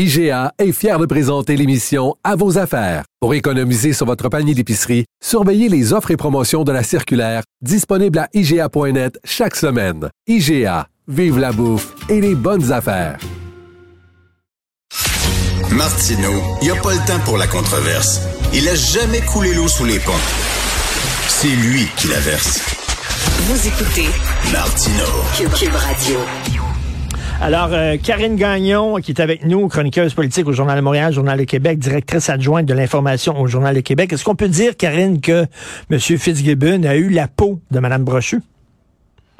IGA est fier de présenter l'émission À vos affaires. Pour économiser sur votre panier d'épicerie, surveillez les offres et promotions de la circulaire disponible à IGA.net chaque semaine. IGA, vive la bouffe et les bonnes affaires. Martino, il n'y a pas le temps pour la controverse. Il a jamais coulé l'eau sous les ponts. C'est lui qui la verse. Vous écoutez Martino. Cube Radio. Alors, euh, Karine Gagnon, qui est avec nous, chroniqueuse politique au Journal de Montréal, Journal de Québec, directrice adjointe de l'information au Journal de Québec. Est-ce qu'on peut dire, Karine, que M. Fitzgibbon a eu la peau de Mme Brochu?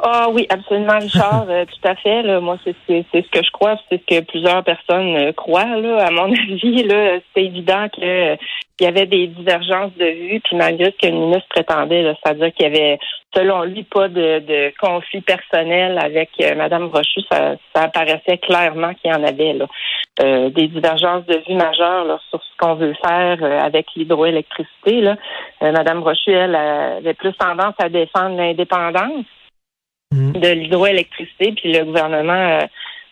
Ah oui, absolument, Richard, euh, tout à fait. Là. Moi, c'est ce que je crois, c'est ce que plusieurs personnes euh, croient. Là. À mon avis, là, c'est évident que il y avait des divergences de vues, puis malgré ce que le ministre prétendait, c'est-à-dire qu'il y avait, selon lui, pas de, de conflit personnel avec euh, Mme Rochu, ça, ça apparaissait clairement qu'il y en avait là. Euh, des divergences de vues majeures là, sur ce qu'on veut faire avec l'hydroélectricité. Là. Mme Rochu, elle, avait plus tendance à défendre l'indépendance Mhm. de l'hydroélectricité, puis le gouvernement,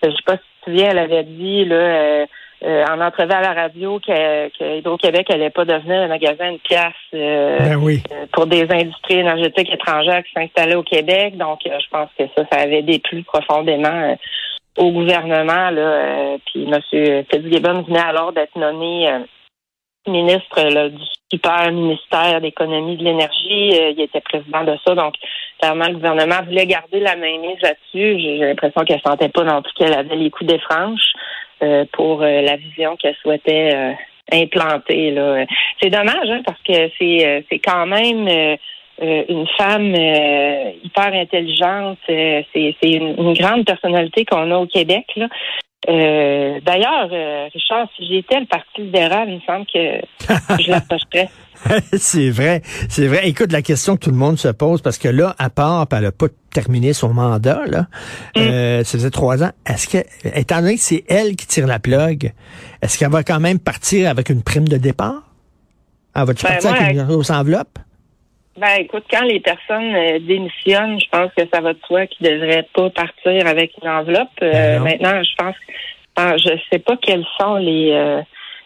je sais pas si tu te souviens, elle avait dit là, euh, en entrevue à la radio que, que Hydro-Québec n'allait pas devenir un magasin de pièces ben oui. pour des industries énergétiques étrangères qui s'installaient au Québec. Donc, je pense que ça, ça avait déplu profondément au gouvernement. Là, puis M. Fitzgibbon venait alors d'être nommé ministre là, du super ministère d'économie de l'énergie. il était président de ça. Donc, clairement, le gouvernement voulait garder la main mise là-dessus. J'ai l'impression qu'elle sentait pas non plus qu'elle avait les coups des franches. Euh, pour euh, la vision qu'elle souhaitait euh, implanter. Là. C'est dommage hein, parce que c'est c'est quand même une femme hyper intelligente. c'est c'est une, grande personnalité qu'on a au Québec. Là. D'ailleurs, Richard, si j'étais le Parti libéral, il me semble que je l'approcherais. c'est vrai, c'est vrai. Écoute, la question que tout le monde se pose, parce que là, à part, elle n'a pas terminé son mandat, là, mm. euh, ça faisait trois ans, est-ce que, étant donné que c'est elle qui tire la plug, est-ce qu'elle va quand même partir avec une prime de départ? Elle va-tu ben, partir avec une grosse enveloppe? Ben, écoute, quand les personnes euh, démissionnent, je pense que ça va de soi qu'ils ne devraient pas partir avec une enveloppe. Euh, Ben maintenant, je pense, ah, je sais pas quels sont les, euh,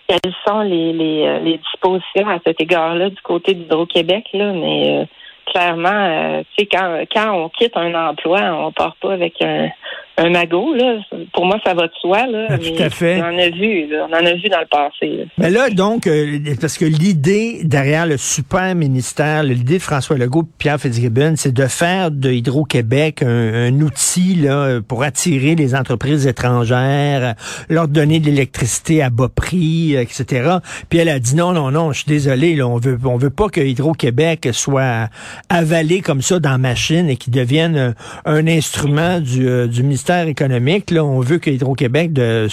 quelles sont les, les, euh, les dispositions à cet égard-là du côté d'Hydro-Québec, là, mais euh, clairement, tu sais, quand, quand on quitte un emploi, on part pas avec un, un magot, là. Pour moi, ça va de soi, là. Ah, tout à fait. On en a vu, là. On en a vu dans le passé. Là. Mais là, donc, euh, parce que l'idée derrière le super ministère, l'idée de François Legault et Pierre Fitzgibbon, c'est de faire de Hydro-Québec un, un outil là, pour attirer les entreprises étrangères, leur donner de l'électricité à bas prix, euh, etc. Puis elle a dit non, non, non, je suis désolé, là, on veut, on veut pas que Hydro-Québec soit avalé comme ça dans machine et qu'il devienne un, un instrument du, euh, du ministère économique. Là, on veut que Hydro-Québec de,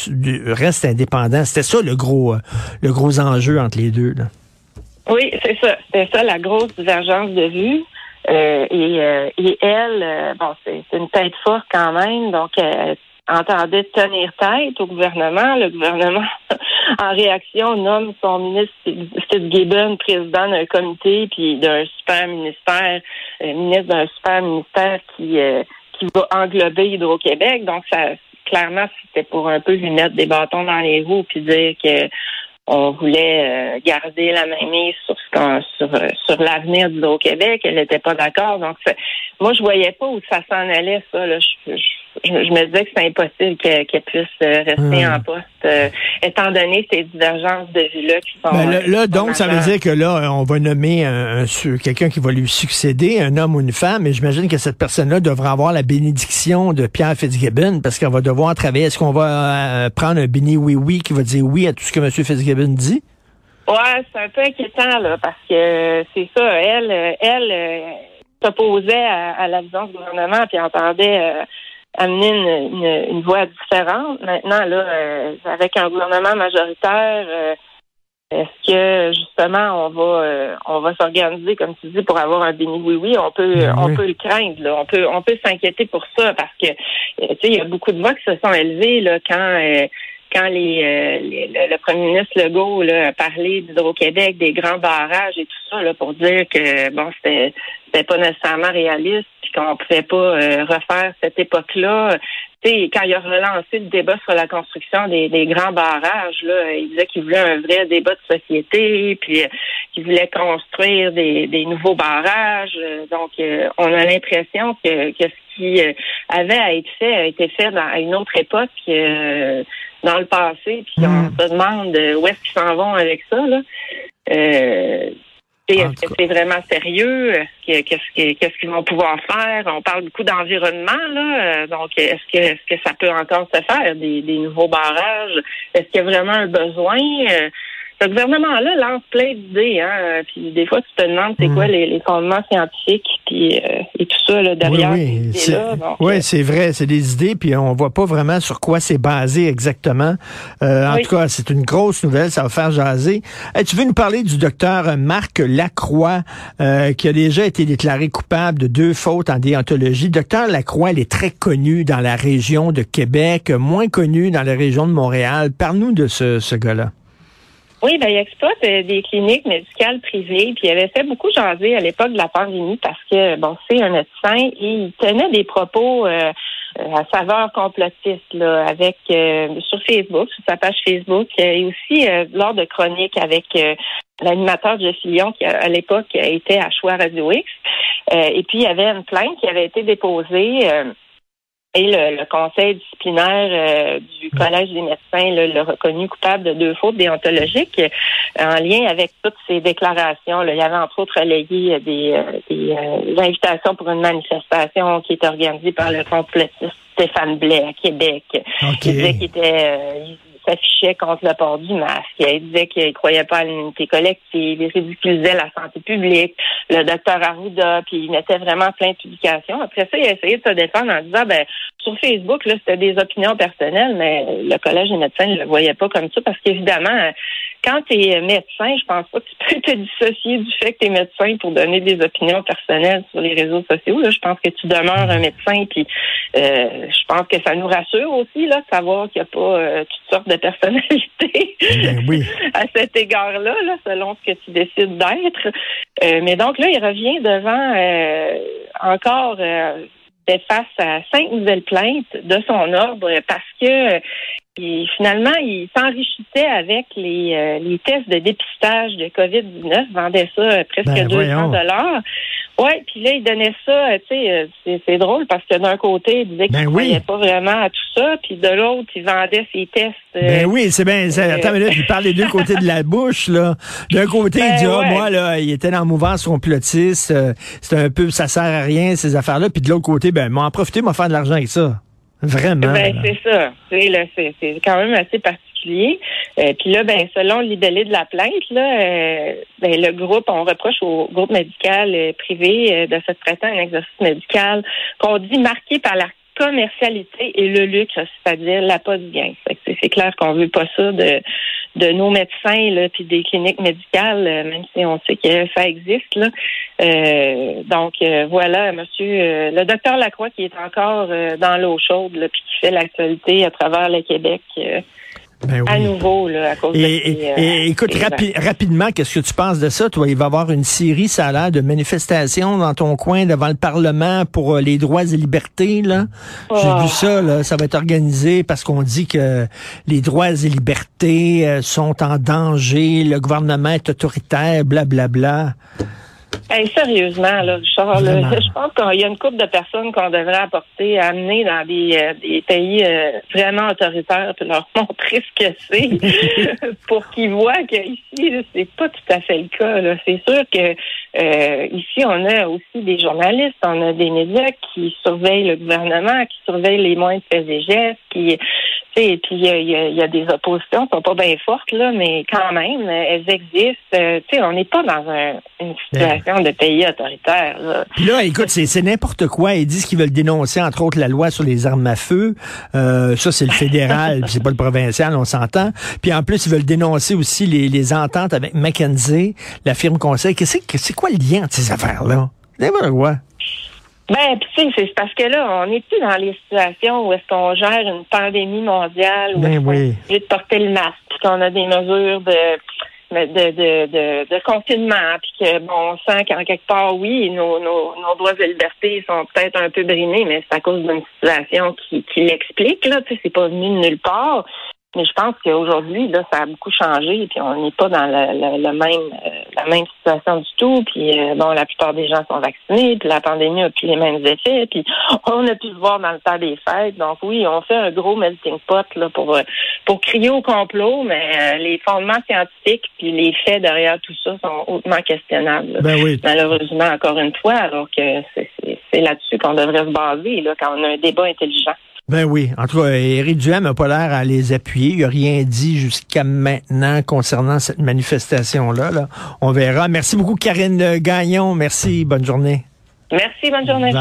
reste indépendant. C'était ça le gros, euh, le gros enjeu entre les deux. Là. Oui, c'est ça. C'était ça la grosse divergence de vue. Euh, et, euh, et elle, bon, c'est c'est une tête forte quand même, donc elle entendait tenir tête au gouvernement. Le gouvernement, en réaction, nomme son ministre Fitzgibbon président d'un comité, puis d'un super ministère, ministre d'un super ministère qui qui va englober Hydro-Québec. Donc, ça, clairement, c'était pour un peu lui mettre des bâtons dans les roues puis dire que on voulait euh, garder la main mise sur ce sur, euh, sur l'avenir d'Hydro-Québec. Elle n'était pas d'accord. Donc, moi, je voyais pas où ça s'en allait, ça. Là. Je, je me disais que c'est impossible qu'elle puisse euh, rester Hmm. en poste, euh, étant donné ces divergences de vue-là qui sont. Ben, là, euh, là, qui sont donc, ça veut dire que là, on va nommer un, un su- quelqu'un qui va lui succéder, un homme ou une femme, et j'imagine que cette personne-là devra avoir la bénédiction de Pierre Fitzgibbon, parce qu'elle va devoir travailler. Est-ce qu'on va euh, prendre un béni oui-oui qui va dire oui à tout ce que M. Fitzgibbon dit? Ouais, c'est un peu inquiétant, là, parce que c'est ça, elle, euh, elle euh, s'opposait à, à la vision du gouvernement, puis entendait euh, amener une, une, une voie différente. Maintenant, là, euh, avec un gouvernement majoritaire, euh, est-ce que justement on va euh, on va s'organiser comme tu dis pour avoir un béni? Oui oui on peut Ben on peut le craindre là. on peut on peut s'inquiéter pour ça parce que euh, tu sais il y a beaucoup de voix qui se sont élevées là quand euh, quand les, euh, les- le, premier ministre Legault là, a parlé d'Hydro-Québec, des grands barrages et tout ça, là, pour dire que bon, c'était c'était pas nécessairement réaliste, qu'on pouvait pas euh, refaire cette époque-là. Tu sais, quand il a relancé le débat sur la construction des, des grands barrages, là, il disait qu'il voulait un vrai débat de société, puis euh, qu'il voulait construire des, des nouveaux barrages. Euh, Donc, euh, on a l'impression que, que ce qui euh, avait à être fait a été fait dans, à une autre époque. euh, dans le passé, puis on se demande où est-ce qu'ils s'en vont avec ça. Là. Euh, est-ce que c'est vraiment sérieux? Est-ce que- Qu'est-ce que- qu'est-ce qu'ils vont pouvoir faire? On parle beaucoup d'environnement, là. euh, Donc, est-ce que est-ce que ça peut encore se faire, des, des nouveaux barrages? Est-ce qu'il y a vraiment un besoin? Ce gouvernement-là lance plein d'idées, hein. Puis des fois, tu te demandes c'est quoi les, les fondements scientifiques puis euh, et tout ça là, derrière oui, oui, ces c'est, oui, euh, vrai, c'est des idées, puis on voit pas vraiment sur quoi c'est basé exactement. Euh, En tout cas, c'est une grosse nouvelle, ça va faire jaser. Hey, tu veux nous parler du docteur Marc Lacroix, euh, qui a déjà été déclaré coupable de deux fautes en déontologie. Docteur Lacroix, il est très connu dans la région de Québec, moins connu dans la région de Montréal. Parle-nous de ce, ce gars-là. Oui, ben, il exploite euh, des cliniques médicales privées, puis il avait fait beaucoup jaser à l'époque de la pandémie parce que, bon, c'est un médecin et il tenait des propos euh, euh, à saveur complotiste, là, avec euh, sur Facebook, sur sa page Facebook, euh, et aussi lors de chroniques avec l'animateur Jeff Lyon, qui à l'époque était à Choix Radio X. Et puis, il y avait une plainte qui avait été déposée. Et le, le conseil disciplinaire euh, du Collège des médecins l'a reconnu coupable de deux fautes déontologiques euh, en lien avec toutes ces déclarations. Là. Il y avait entre autres relayé euh, des, euh, des, euh, invitations pour une manifestation qui était organisée par le complotiste Stéphane Blais à Québec. OK. Il disait qu'il était euh, s'affichait contre le port du masque. Il disait qu'il croyait pas à l'unité collective. Il ridiculisait la santé publique, le docteur Arruda, puis il mettait vraiment plein de publications. Après ça, il a essayé de se défendre en disant, ben, sur Facebook, là, c'était des opinions personnelles, mais le Collège des médecins ne le voyait pas comme ça parce qu'évidemment, quand tu es médecin, je pense pas que tu peux te dissocier du fait que tu es médecin pour donner des opinions personnelles sur les réseaux sociaux. Là. Je pense que tu demeures un médecin, puis euh, je pense que ça nous rassure aussi là, de savoir qu'il n'y a pas euh, toutes sortes de personnalités Ben oui. à cet égard-là, là, selon ce que tu décides d'être. Euh, mais donc là, il revient devant euh, encore fait face à cinq nouvelles plaintes de son ordre parce que euh, finalement, il s'enrichissait avec les, euh, les tests de dépistage de COVID-19, vendait ça euh, presque Ben, 200 voyons. dollars. Ouais, puis là, il donnait ça, euh, tu sais, euh, c'est, c'est drôle parce que d'un côté, il disait qu'il Ben ne oui. croyait pas vraiment à tout ça, puis de l'autre, il vendait ses tests. euh, Ben oui, c'est bien. c'est- Attends, mais là, il parle des deux côtés de la bouche, là. D'un côté, il Ben dit, ah, ouais. moi, là, il était dans la mouvance complotiste, euh, c'est un peu, ça sert à rien, ces affaires-là. Puis de l'autre côté, ben, m'en profiter, m'en faire de l'argent avec ça. Vraiment. Ben, c'est ça. C'est, là, c'est, c'est quand même assez particulier. Euh, Puis là, ben, selon libellé de la plainte, euh, ben, le groupe, on reproche au groupe médical euh, privé de se prêter un exercice médical qu'on dit marqué par la commercialité et le luxe, c'est-à-dire la pas du gain. C'est, clair qu'on veut pas ça de nos médecins là, puis des cliniques médicales, même si on sait que ça existe donc voilà, Monsieur le docteur Lacroix qui est encore dans l'eau chaude puis qui fait l'actualité à travers le Québec Ben oui. à nouveau là, à cause de Et, ces, et- euh, et écoute, rapi- rapidement, qu'est-ce que tu penses de ça? Toi, il va y avoir une série, ça a l'air, de manifestations dans ton coin devant le Parlement pour euh, les droits et libertés, là. J'ai Oh. vu ça, là. Ça va être organisé parce qu'on dit que les droits et libertés euh, sont en danger, le gouvernement est autoritaire, blablabla. Bla, bla. Hey, sérieusement, là, Richard, là, je pense qu'il y a une couple de personnes qu'on devrait apporter, amener dans des, euh, des pays euh, vraiment autoritaires, puis leur montrer ce que c'est, pour qu'ils voient qu'ici, c'est pas tout à fait le cas. C'est sûr que euh, ici, on a aussi des journalistes, on a des médias qui surveillent le gouvernement, qui surveillent les de faits et gestes, qui sais, puis il y a, y y des oppositions qui sont pas bien fortes, là, mais quand même, elles existent. Euh, tu sais, on n'est pas dans un- une situation situation de pays autoritaire. Là. Puis là, écoute, c'est, c'est n'importe quoi. Ils disent qu'ils veulent dénoncer, entre autres, la loi sur les armes à feu. Euh, ça, c'est le fédéral, puis c'est pas le provincial, on s'entend. Puis en plus, ils veulent dénoncer aussi les, les ententes avec McKenzie, la firme conseil. Qu'est-ce que c'est quoi le lien entre ces affaires-là? N'importe quoi. Ben, tu sais, c'est parce que là, on est plus dans les situations où est-ce qu'on gère une pandémie mondiale, où Ben est-ce qu'on oui. est obligé de porter le masque, qu'on a des mesures de de, de, de, confinement, puis que bon, on sent qu'en quelque part, oui, nos, nos, nos droits et libertés sont peut-être un peu brimés, mais c'est à cause d'une situation qui, qui l'explique, là, tu sais, c'est pas venu de nulle part. Mais je pense qu'aujourd'hui, là, ça a beaucoup changé, puis on n'est pas dans le même euh, la même situation du tout. Puis euh, bon, la plupart des gens sont vaccinés, puis la pandémie a plus les mêmes effets. Puis on a pu le voir dans le temps des fêtes. Donc oui, on fait un gros melting pot là pour euh, pour crier au complot, mais euh, les fondements scientifiques puis les faits derrière tout ça sont hautement questionnables. Ben oui. Malheureusement, encore une fois, alors que c'est là-dessus qu'on devrait se baser là, quand on a un débat intelligent. Ben oui. En tout cas, Éric Duhem n'a pas l'air à les appuyer. Il n'a rien dit jusqu'à maintenant concernant cette manifestation-là. Là. On verra. Merci beaucoup, Karine Gagnon. Merci. Bonne journée. Merci, bonne journée.